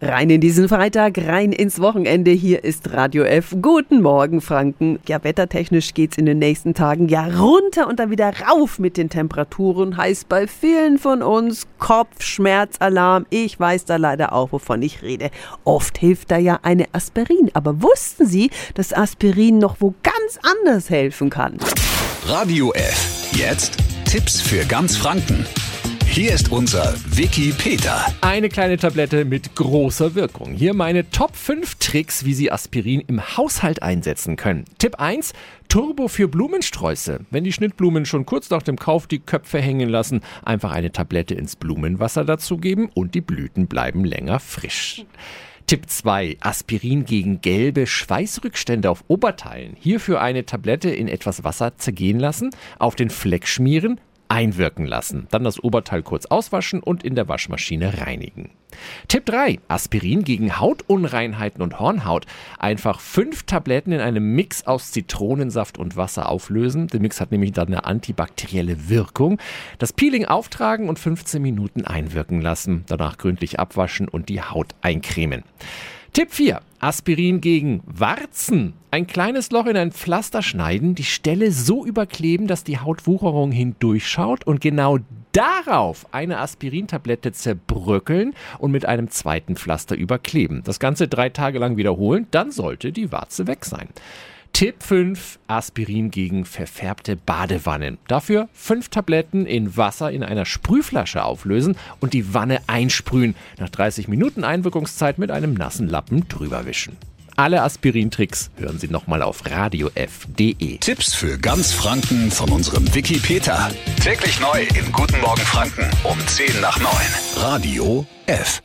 Rein in diesen Freitag, rein ins Wochenende. Hier ist Radio F. Guten Morgen, Franken. Ja, wettertechnisch geht's in den nächsten Tagen ja runter und dann wieder rauf mit den Temperaturen. Heißt bei vielen von uns Kopfschmerzalarm. Ich weiß da leider auch, wovon ich rede. Oft hilft da ja eine Aspirin. Aber wussten Sie, dass Aspirin noch wo ganz anders helfen kann? Radio F. Jetzt Tipps für ganz Franken. Hier ist unser Wiki Peter. Eine kleine Tablette mit großer Wirkung. Hier meine Top 5 Tricks, wie Sie Aspirin im Haushalt einsetzen können. Tipp 1. Turbo für Blumensträuße. Wenn die Schnittblumen schon kurz nach dem Kauf die Köpfe hängen lassen, einfach eine Tablette ins Blumenwasser dazugeben und die Blüten bleiben länger frisch. Tipp 2. Aspirin gegen gelbe Schweißrückstände auf Oberteilen. Hierfür eine Tablette in etwas Wasser zergehen lassen, auf den Fleck schmieren, einwirken lassen. Dann das Oberteil kurz auswaschen und in der Waschmaschine reinigen. Tipp 3. Aspirin gegen Hautunreinheiten und Hornhaut. Einfach fünf Tabletten in einem Mix aus Zitronensaft und Wasser auflösen. Der Mix hat nämlich dann eine antibakterielle Wirkung. Das Peeling auftragen und 15 Minuten einwirken lassen. Danach gründlich abwaschen und die Haut eincremen. Tipp 4. Aspirin gegen Warzen. Ein kleines Loch in ein Pflaster schneiden, die Stelle so überkleben, dass die Hautwucherung hindurchschaut und genau darauf eine Aspirintablette zerbröckeln und mit einem zweiten Pflaster überkleben. Das Ganze drei Tage lang wiederholen, dann sollte die Warze weg sein. Tipp 5, Aspirin gegen verfärbte Badewannen. Dafür fünf Tabletten in Wasser in einer Sprühflasche auflösen und die Wanne einsprühen. Nach 30 Minuten Einwirkungszeit mit einem nassen Lappen drüber wischen. Alle Aspirin-Tricks hören Sie nochmal auf radiof.de. Tipps für ganz Franken von unserem Wiki Peter. Täglich neu in Guten Morgen Franken um 10 nach 9. Radio F.